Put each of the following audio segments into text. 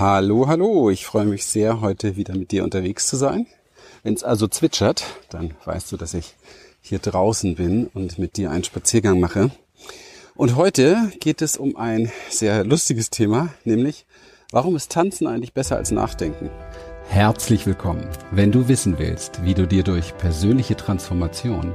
Hallo, hallo, ich freue mich sehr, heute wieder mit dir unterwegs zu sein. Wenn es also zwitschert, dann weißt du, dass ich hier draußen bin und mit dir einen Spaziergang mache. Und heute geht es um ein sehr lustiges Thema, nämlich warum ist Tanzen eigentlich besser als Nachdenken? Herzlich willkommen. Wenn du wissen willst, wie du dir durch persönliche Transformation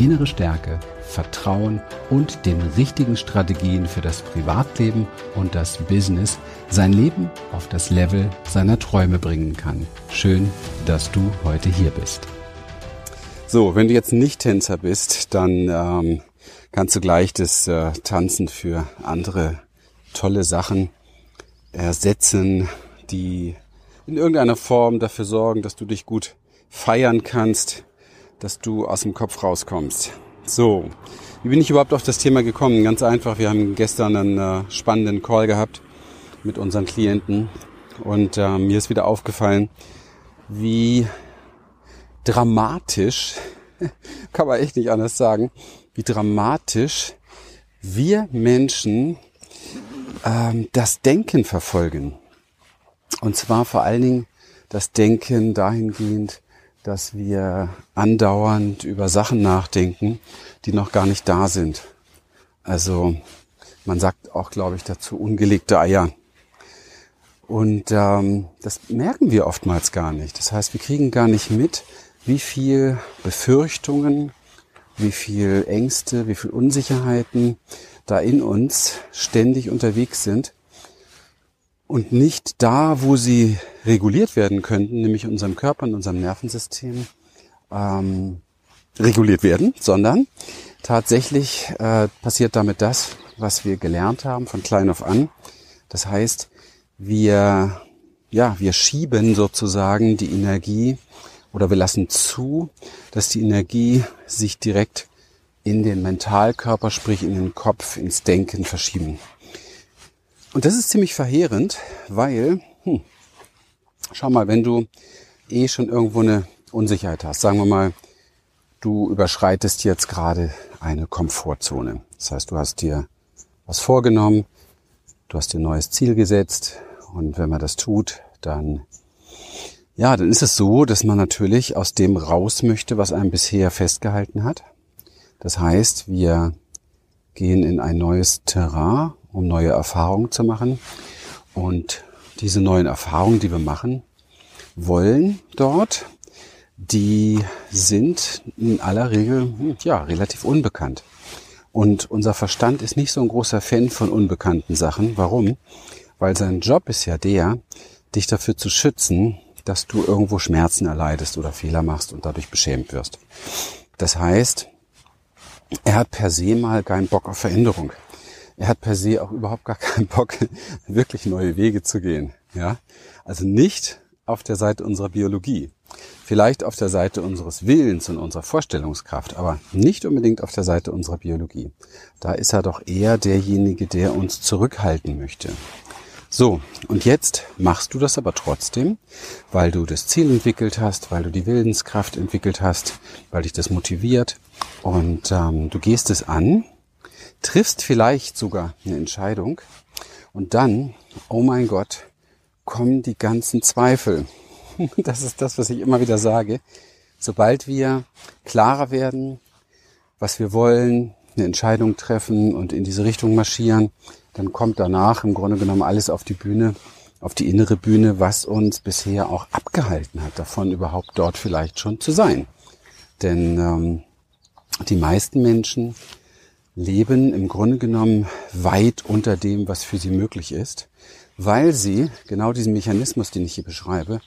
innere Stärke, Vertrauen und den richtigen Strategien für das Privatleben und das Business sein Leben auf das Level seiner Träume bringen kann. Schön, dass du heute hier bist. So, wenn du jetzt nicht Tänzer bist, dann ähm, kannst du gleich das äh, Tanzen für andere tolle Sachen ersetzen, die in irgendeiner Form dafür sorgen, dass du dich gut feiern kannst, dass du aus dem Kopf rauskommst. So, wie bin ich überhaupt auf das Thema gekommen? Ganz einfach, wir haben gestern einen äh, spannenden Call gehabt mit unseren Klienten und äh, mir ist wieder aufgefallen, wie dramatisch, kann man echt nicht anders sagen, wie dramatisch wir Menschen ähm, das Denken verfolgen. Und zwar vor allen Dingen das Denken dahingehend, dass wir andauernd über Sachen nachdenken, die noch gar nicht da sind. Also man sagt auch, glaube ich, dazu ungelegte Eier. Und ähm, das merken wir oftmals gar nicht. Das heißt, wir kriegen gar nicht mit, wie viel Befürchtungen, wie viel Ängste, wie viel Unsicherheiten da in uns ständig unterwegs sind und nicht da, wo sie reguliert werden könnten, nämlich unserem Körper, in unserem Nervensystem, ähm, reguliert werden, sondern tatsächlich äh, passiert damit das, was wir gelernt haben von klein auf an. Das heißt, wir, ja, wir schieben sozusagen die Energie oder wir lassen zu, dass die Energie sich direkt in den Mentalkörper, sprich in den Kopf, ins Denken verschieben. Und das ist ziemlich verheerend, weil, hm, schau mal, wenn du eh schon irgendwo eine Unsicherheit hast, sagen wir mal, du überschreitest jetzt gerade eine Komfortzone. Das heißt, du hast dir was vorgenommen, du hast dir ein neues Ziel gesetzt und wenn man das tut, dann ja, dann ist es so, dass man natürlich aus dem raus möchte, was einem bisher festgehalten hat. Das heißt, wir gehen in ein neues Terrain, um neue Erfahrungen zu machen. Und diese neuen Erfahrungen, die wir machen wollen dort, die sind in aller Regel ja relativ unbekannt. Und unser Verstand ist nicht so ein großer Fan von unbekannten Sachen. Warum? Weil sein Job ist ja der, dich dafür zu schützen, dass du irgendwo Schmerzen erleidest oder Fehler machst und dadurch beschämt wirst. Das heißt, er hat per se mal keinen Bock auf Veränderung er hat per se auch überhaupt gar keinen Bock, wirklich neue Wege zu gehen. Ja, also nicht auf der Seite unserer Biologie. Vielleicht auf der Seite unseres Willens und unserer Vorstellungskraft, aber nicht unbedingt auf der Seite unserer Biologie. Da ist er doch eher derjenige, der uns zurückhalten möchte. So, und jetzt machst du das aber trotzdem, weil du das Ziel entwickelt hast, weil du die Willenskraft entwickelt hast, weil dich das motiviert und ähm, du gehst es an triffst vielleicht sogar eine Entscheidung und dann, oh mein Gott, kommen die ganzen Zweifel. Das ist das, was ich immer wieder sage. Sobald wir klarer werden, was wir wollen, eine Entscheidung treffen und in diese Richtung marschieren, dann kommt danach im Grunde genommen alles auf die Bühne, auf die innere Bühne, was uns bisher auch abgehalten hat, davon überhaupt dort vielleicht schon zu sein. Denn ähm, die meisten Menschen leben im Grunde genommen weit unter dem, was für sie möglich ist, weil sie genau diesen Mechanismus, den ich hier beschreibe,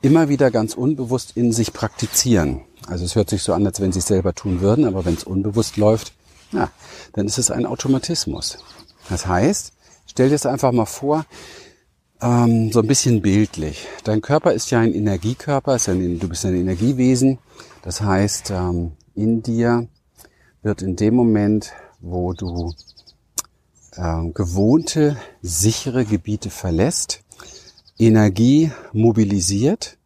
immer wieder ganz unbewusst in sich praktizieren. Also es hört sich so an, als wenn sie es selber tun würden, aber wenn es unbewusst läuft, ja, dann ist es ein Automatismus. Das heißt, stell dir das einfach mal vor, ähm, so ein bisschen bildlich. Dein Körper ist ja ein Energiekörper, ist ein, du bist ein Energiewesen. Das heißt, ähm, in dir wird in dem Moment wo du äh, gewohnte, sichere Gebiete verlässt, Energie mobilisiert.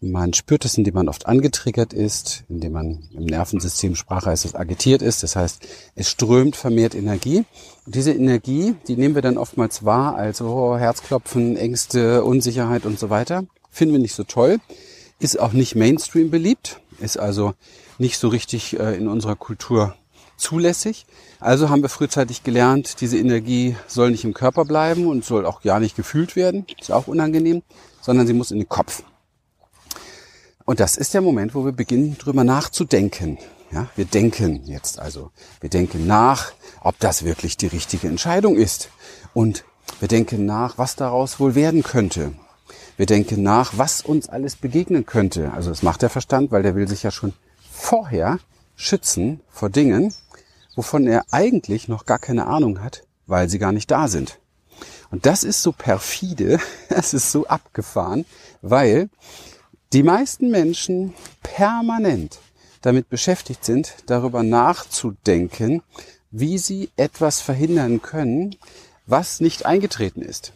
Man spürt es, indem man oft angetriggert ist, indem man im Nervensystem Sprache heißt es agitiert ist. Das heißt, es strömt vermehrt Energie. Und diese Energie, die nehmen wir dann oftmals wahr, also Herzklopfen, Ängste, Unsicherheit und so weiter. Finden wir nicht so toll. Ist auch nicht Mainstream beliebt. Ist also nicht so richtig äh, in unserer Kultur zulässig. Also haben wir frühzeitig gelernt, diese Energie soll nicht im Körper bleiben und soll auch gar nicht gefühlt werden, ist auch unangenehm, sondern sie muss in den Kopf. Und das ist der Moment, wo wir beginnen, drüber nachzudenken. Ja, wir denken jetzt also, wir denken nach, ob das wirklich die richtige Entscheidung ist. Und wir denken nach, was daraus wohl werden könnte. Wir denken nach, was uns alles begegnen könnte. Also das macht der Verstand, weil der will sich ja schon vorher schützen vor Dingen, wovon er eigentlich noch gar keine Ahnung hat, weil sie gar nicht da sind. Und das ist so perfide, das ist so abgefahren, weil die meisten Menschen permanent damit beschäftigt sind, darüber nachzudenken, wie sie etwas verhindern können, was nicht eingetreten ist.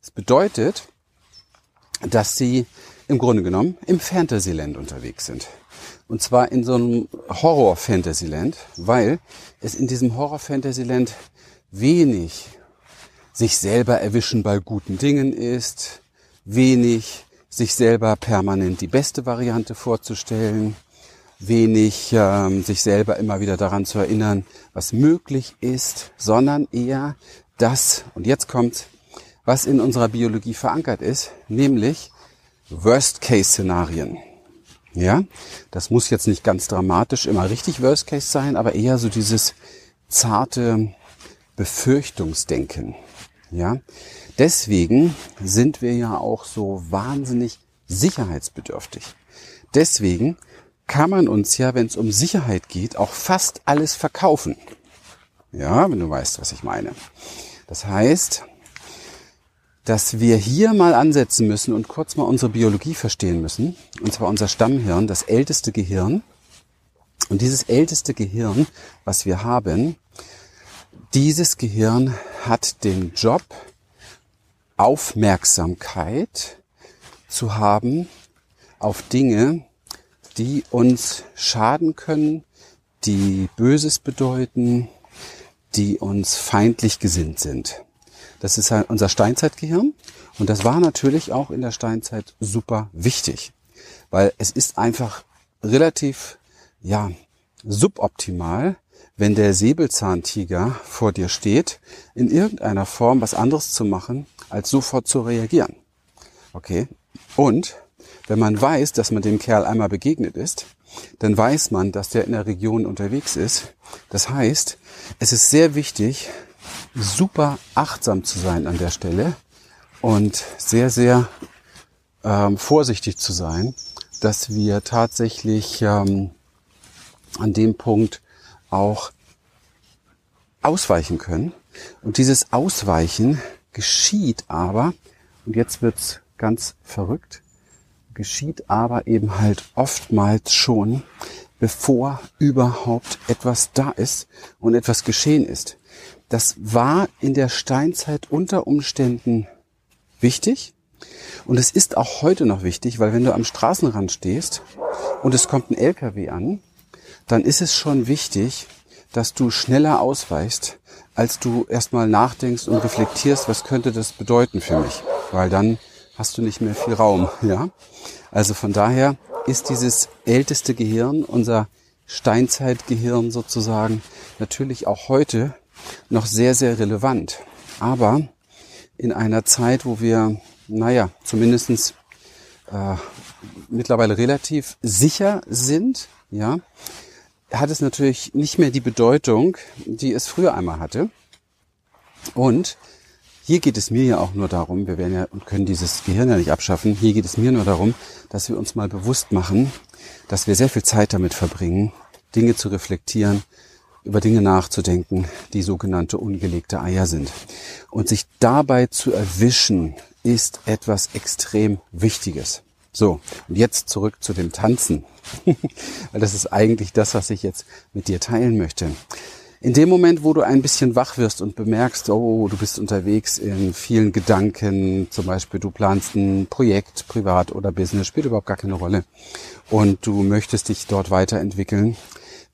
Das bedeutet, dass sie im Grunde genommen im Fantasyland unterwegs sind. Und zwar in so einem Horror-Fantasyland, weil es in diesem Horror-Fantasyland wenig sich selber erwischen bei guten Dingen ist, wenig sich selber permanent die beste Variante vorzustellen, wenig ähm, sich selber immer wieder daran zu erinnern, was möglich ist, sondern eher das, und jetzt kommt, was in unserer Biologie verankert ist, nämlich Worst-Case-Szenarien. Ja, das muss jetzt nicht ganz dramatisch immer richtig Worst Case sein, aber eher so dieses zarte Befürchtungsdenken. Ja, deswegen sind wir ja auch so wahnsinnig sicherheitsbedürftig. Deswegen kann man uns ja, wenn es um Sicherheit geht, auch fast alles verkaufen. Ja, wenn du weißt, was ich meine. Das heißt, dass wir hier mal ansetzen müssen und kurz mal unsere Biologie verstehen müssen. Und zwar unser Stammhirn, das älteste Gehirn. Und dieses älteste Gehirn, was wir haben, dieses Gehirn hat den Job, Aufmerksamkeit zu haben auf Dinge, die uns schaden können, die Böses bedeuten, die uns feindlich gesinnt sind. Das ist halt unser Steinzeitgehirn. Und das war natürlich auch in der Steinzeit super wichtig, weil es ist einfach relativ, ja, suboptimal, wenn der Säbelzahntiger vor dir steht, in irgendeiner Form was anderes zu machen, als sofort zu reagieren. Okay? Und wenn man weiß, dass man dem Kerl einmal begegnet ist, dann weiß man, dass der in der Region unterwegs ist. Das heißt, es ist sehr wichtig, super achtsam zu sein an der Stelle und sehr, sehr ähm, vorsichtig zu sein, dass wir tatsächlich ähm, an dem Punkt auch ausweichen können. Und dieses Ausweichen geschieht aber, und jetzt wird's ganz verrückt, geschieht aber eben halt oftmals schon, bevor überhaupt etwas da ist und etwas geschehen ist. Das war in der Steinzeit unter Umständen wichtig. Und es ist auch heute noch wichtig, weil wenn du am Straßenrand stehst und es kommt ein LKW an, dann ist es schon wichtig, dass du schneller ausweichst, als du erstmal nachdenkst und reflektierst, was könnte das bedeuten für mich. Weil dann hast du nicht mehr viel Raum, ja. Also von daher ist dieses älteste Gehirn, unser Steinzeitgehirn sozusagen, natürlich auch heute noch sehr, sehr relevant. Aber in einer Zeit, wo wir, naja, zumindestens äh, mittlerweile relativ sicher sind, ja, hat es natürlich nicht mehr die Bedeutung, die es früher einmal hatte. Und hier geht es mir ja auch nur darum, wir werden ja und können dieses Gehirn ja nicht abschaffen. Hier geht es mir nur darum, dass wir uns mal bewusst machen, dass wir sehr viel Zeit damit verbringen, Dinge zu reflektieren, über Dinge nachzudenken, die sogenannte ungelegte Eier sind. Und sich dabei zu erwischen, ist etwas extrem Wichtiges. So, und jetzt zurück zu dem Tanzen. Weil das ist eigentlich das, was ich jetzt mit dir teilen möchte. In dem Moment, wo du ein bisschen wach wirst und bemerkst, oh, du bist unterwegs in vielen Gedanken, zum Beispiel du planst ein Projekt, privat oder Business, spielt überhaupt gar keine Rolle, und du möchtest dich dort weiterentwickeln,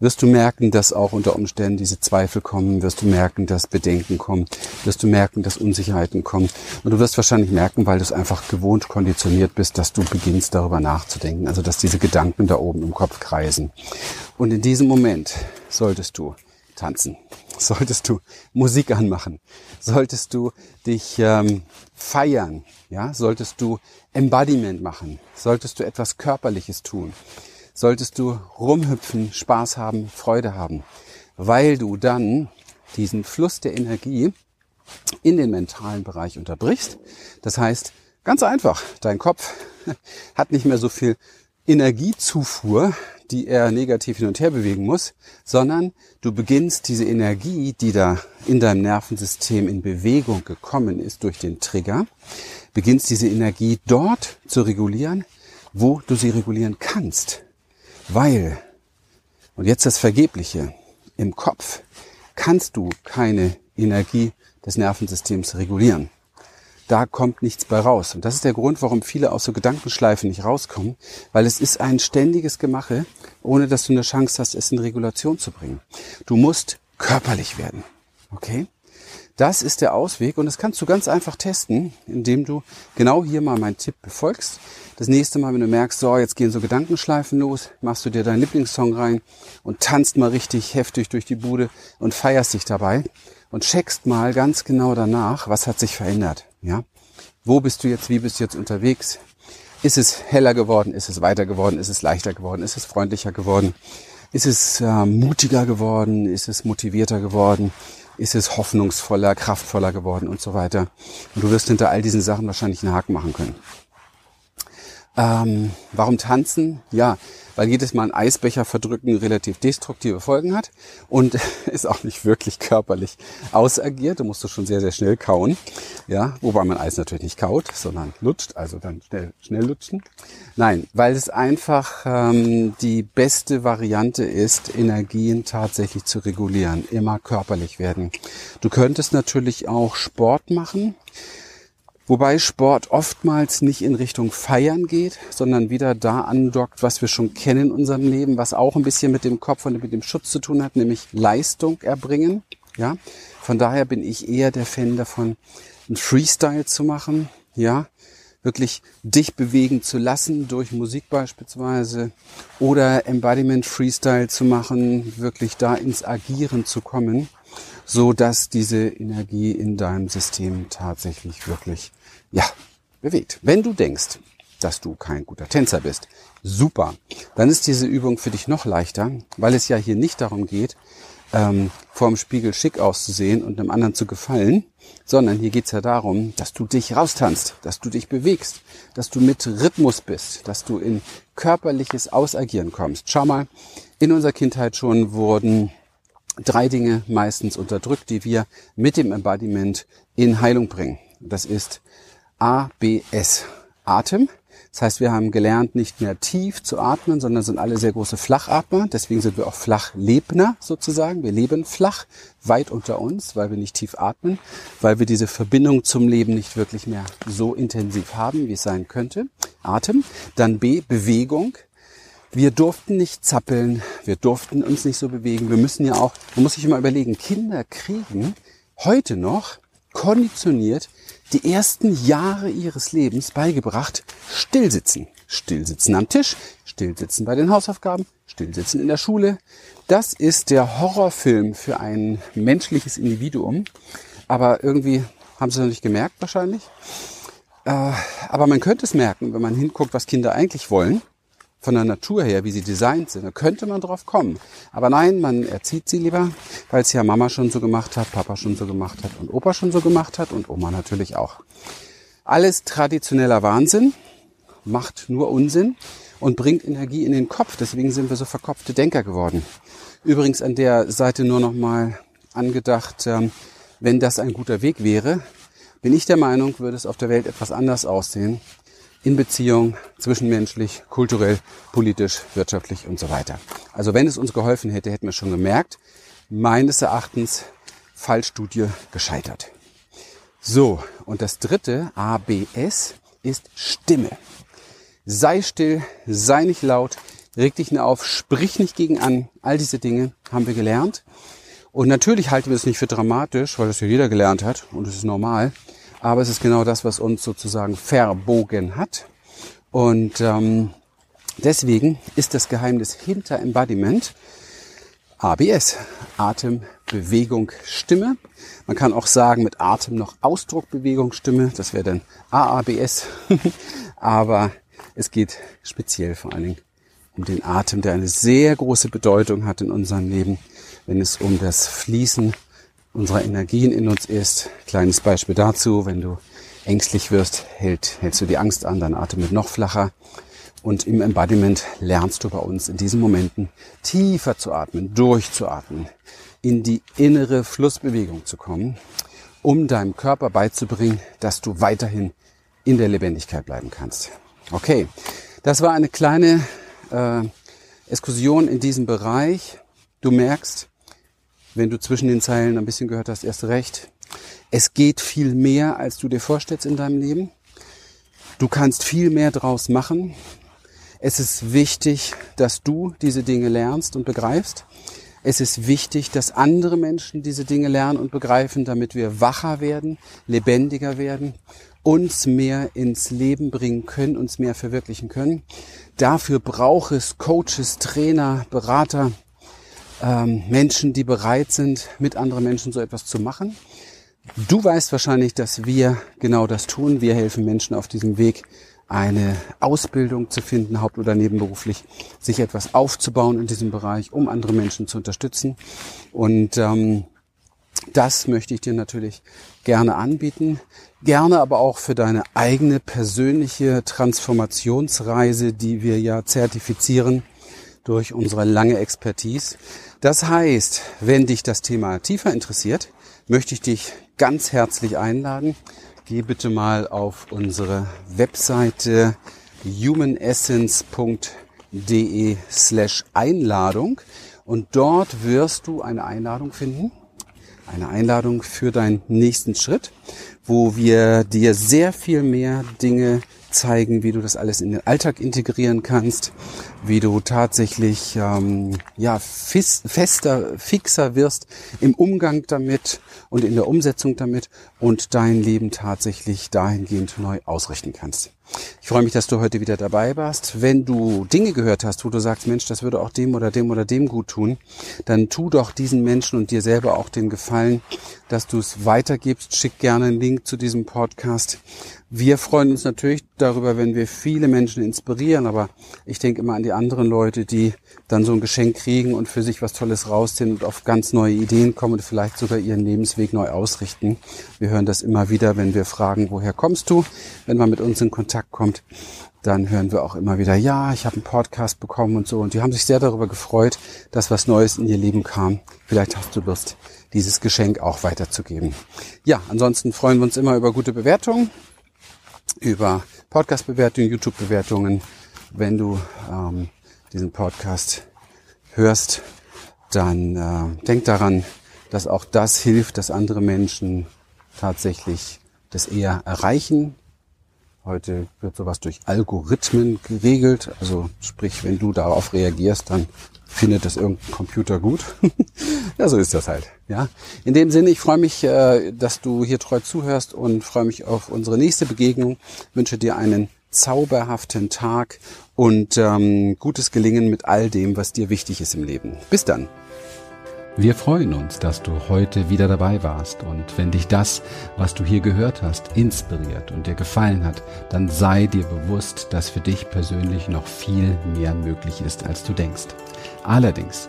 wirst du merken, dass auch unter Umständen diese Zweifel kommen, wirst du merken, dass Bedenken kommen, wirst du merken, dass Unsicherheiten kommen. Und du wirst wahrscheinlich merken, weil du es einfach gewohnt konditioniert bist, dass du beginnst darüber nachzudenken, also dass diese Gedanken da oben im Kopf kreisen. Und in diesem Moment solltest du tanzen, solltest du Musik anmachen, solltest du dich ähm, feiern, ja, solltest du Embodiment machen, solltest du etwas Körperliches tun solltest du rumhüpfen, Spaß haben, Freude haben, weil du dann diesen Fluss der Energie in den mentalen Bereich unterbrichst. Das heißt, ganz einfach, dein Kopf hat nicht mehr so viel Energiezufuhr, die er negativ hin und her bewegen muss, sondern du beginnst diese Energie, die da in deinem Nervensystem in Bewegung gekommen ist durch den Trigger, beginnst diese Energie dort zu regulieren, wo du sie regulieren kannst. Weil, und jetzt das Vergebliche, im Kopf kannst du keine Energie des Nervensystems regulieren. Da kommt nichts bei raus. Und das ist der Grund, warum viele aus so Gedankenschleifen nicht rauskommen, weil es ist ein ständiges Gemache, ohne dass du eine Chance hast, es in Regulation zu bringen. Du musst körperlich werden. Okay? Das ist der Ausweg und das kannst du ganz einfach testen, indem du genau hier mal meinen Tipp befolgst. Das nächste Mal, wenn du merkst, so, jetzt gehen so Gedankenschleifen los, machst du dir deinen Lieblingssong rein und tanzt mal richtig heftig durch die Bude und feierst dich dabei und checkst mal ganz genau danach, was hat sich verändert, ja? Wo bist du jetzt, wie bist du jetzt unterwegs? Ist es heller geworden? Ist es weiter geworden? Ist es leichter geworden? Ist es freundlicher geworden? Ist es äh, mutiger geworden? Ist es motivierter geworden? Ist es hoffnungsvoller, kraftvoller geworden und so weiter. Und du wirst hinter all diesen Sachen wahrscheinlich einen Haken machen können. Ähm, warum tanzen? Ja, weil jedes Mal ein Eisbecher verdrücken relativ destruktive Folgen hat und ist auch nicht wirklich körperlich ausagiert. Du musst du schon sehr, sehr schnell kauen. Ja, wobei man Eis natürlich nicht kaut, sondern lutscht, also dann schnell, schnell lutschen. Nein, weil es einfach ähm, die beste Variante ist, Energien tatsächlich zu regulieren, immer körperlich werden. Du könntest natürlich auch Sport machen. Wobei Sport oftmals nicht in Richtung Feiern geht, sondern wieder da andockt, was wir schon kennen in unserem Leben, was auch ein bisschen mit dem Kopf und mit dem Schutz zu tun hat, nämlich Leistung erbringen. Ja, von daher bin ich eher der Fan davon, einen Freestyle zu machen. Ja, wirklich dich bewegen zu lassen durch Musik beispielsweise oder Embodiment Freestyle zu machen, wirklich da ins Agieren zu kommen, so dass diese Energie in deinem System tatsächlich wirklich ja, bewegt. Wenn du denkst, dass du kein guter Tänzer bist, super, dann ist diese Übung für dich noch leichter, weil es ja hier nicht darum geht, ähm, vorm Spiegel schick auszusehen und einem anderen zu gefallen, sondern hier geht's ja darum, dass du dich raustanzt, dass du dich bewegst, dass du mit Rhythmus bist, dass du in körperliches Ausagieren kommst. Schau mal, in unserer Kindheit schon wurden drei Dinge meistens unterdrückt, die wir mit dem Embodiment in Heilung bringen. Das ist ABS. Atem. Das heißt, wir haben gelernt, nicht mehr tief zu atmen, sondern sind alle sehr große Flachatmer. Deswegen sind wir auch Flachlebner sozusagen. Wir leben flach, weit unter uns, weil wir nicht tief atmen, weil wir diese Verbindung zum Leben nicht wirklich mehr so intensiv haben, wie es sein könnte. Atem. Dann B, Bewegung. Wir durften nicht zappeln, wir durften uns nicht so bewegen. Wir müssen ja auch, man muss sich immer überlegen, Kinder kriegen heute noch konditioniert die ersten Jahre ihres Lebens beigebracht, stillsitzen. Stillsitzen am Tisch, stillsitzen bei den Hausaufgaben, stillsitzen in der Schule. Das ist der Horrorfilm für ein menschliches Individuum. Aber irgendwie haben sie noch nicht gemerkt wahrscheinlich. Äh, aber man könnte es merken, wenn man hinguckt, was Kinder eigentlich wollen von der Natur her, wie sie designt sind, da könnte man drauf kommen. Aber nein, man erzieht sie lieber, weil es ja Mama schon so gemacht hat, Papa schon so gemacht hat und Opa schon so gemacht hat und Oma natürlich auch. Alles traditioneller Wahnsinn, macht nur Unsinn und bringt Energie in den Kopf. Deswegen sind wir so verkopfte Denker geworden. Übrigens an der Seite nur noch mal angedacht, ähm, wenn das ein guter Weg wäre, bin ich der Meinung, würde es auf der Welt etwas anders aussehen in Beziehung, zwischenmenschlich, kulturell, politisch, wirtschaftlich und so weiter. Also wenn es uns geholfen hätte, hätten wir schon gemerkt, meines Erachtens Fallstudie gescheitert. So, und das dritte, ABS, ist Stimme. Sei still, sei nicht laut, reg dich nicht auf, sprich nicht gegen an. All diese Dinge haben wir gelernt. Und natürlich halten wir es nicht für dramatisch, weil das ja jeder gelernt hat und es ist normal. Aber es ist genau das, was uns sozusagen verbogen hat. Und ähm, deswegen ist das Geheimnis hinter Embodiment ABS. Atem, Bewegung, Stimme. Man kann auch sagen mit Atem noch Ausdruck, Bewegung, Stimme. Das wäre dann AABS. Aber es geht speziell vor allen Dingen um den Atem, der eine sehr große Bedeutung hat in unserem Leben, wenn es um das Fließen unserer Energien in uns ist. Kleines Beispiel dazu, wenn du ängstlich wirst, hält, hältst du die Angst an, dein Atem wird noch flacher. Und im Embodiment lernst du bei uns in diesen Momenten tiefer zu atmen, durchzuatmen, in die innere Flussbewegung zu kommen, um deinem Körper beizubringen, dass du weiterhin in der Lebendigkeit bleiben kannst. Okay, das war eine kleine äh, Exkursion in diesem Bereich. Du merkst, wenn du zwischen den Zeilen ein bisschen gehört hast, erst recht. Es geht viel mehr, als du dir vorstellst in deinem Leben. Du kannst viel mehr draus machen. Es ist wichtig, dass du diese Dinge lernst und begreifst. Es ist wichtig, dass andere Menschen diese Dinge lernen und begreifen, damit wir wacher werden, lebendiger werden, uns mehr ins Leben bringen können, uns mehr verwirklichen können. Dafür braucht es Coaches, Trainer, Berater, ähm, Menschen, die bereit sind, mit anderen Menschen so etwas zu machen. Du weißt wahrscheinlich, dass wir genau das tun. Wir helfen Menschen auf diesem Weg, eine Ausbildung zu finden, haupt- oder nebenberuflich, sich etwas aufzubauen in diesem Bereich, um andere Menschen zu unterstützen. Und ähm, das möchte ich dir natürlich gerne anbieten. Gerne aber auch für deine eigene persönliche Transformationsreise, die wir ja zertifizieren durch unsere lange Expertise. Das heißt, wenn dich das Thema tiefer interessiert, möchte ich dich ganz herzlich einladen. Geh bitte mal auf unsere Webseite humanessence.de slash Einladung und dort wirst du eine Einladung finden. Eine Einladung für deinen nächsten Schritt, wo wir dir sehr viel mehr Dinge zeigen, wie du das alles in den Alltag integrieren kannst, wie du tatsächlich ähm, ja fester, fixer wirst im Umgang damit und in der Umsetzung damit und dein Leben tatsächlich dahingehend neu ausrichten kannst. Ich freue mich, dass du heute wieder dabei warst. Wenn du Dinge gehört hast, wo du sagst, Mensch, das würde auch dem oder dem oder dem gut tun, dann tu doch diesen Menschen und dir selber auch den Gefallen, dass du es weitergibst. Schick gerne einen Link zu diesem Podcast. Wir freuen uns natürlich darüber, wenn wir viele Menschen inspirieren, aber ich denke immer an die anderen Leute, die dann so ein Geschenk kriegen und für sich was Tolles rausziehen und auf ganz neue Ideen kommen und vielleicht sogar ihren Lebensweg neu ausrichten. Wir hören das immer wieder, wenn wir fragen, woher kommst du? Wenn man mit uns in Kontakt kommt, dann hören wir auch immer wieder, ja, ich habe einen Podcast bekommen und so. Und die haben sich sehr darüber gefreut, dass was Neues in ihr Leben kam. Vielleicht hast du Lust, dieses Geschenk auch weiterzugeben. Ja, ansonsten freuen wir uns immer über gute Bewertungen über Podcast-Bewertungen, YouTube-Bewertungen. Wenn du ähm, diesen Podcast hörst, dann äh, denk daran, dass auch das hilft, dass andere Menschen tatsächlich das eher erreichen. Heute wird sowas durch Algorithmen geregelt. Also sprich, wenn du darauf reagierst, dann findet das irgendein Computer gut. ja, so ist das halt. Ja. In dem Sinne, ich freue mich, äh, dass du hier treu zuhörst und freue mich auf unsere nächste Begegnung. Wünsche dir einen zauberhaften Tag und ähm, gutes Gelingen mit all dem, was dir wichtig ist im Leben. Bis dann. Wir freuen uns, dass du heute wieder dabei warst und wenn dich das, was du hier gehört hast, inspiriert und dir gefallen hat, dann sei dir bewusst, dass für dich persönlich noch viel mehr möglich ist, als du denkst. Allerdings,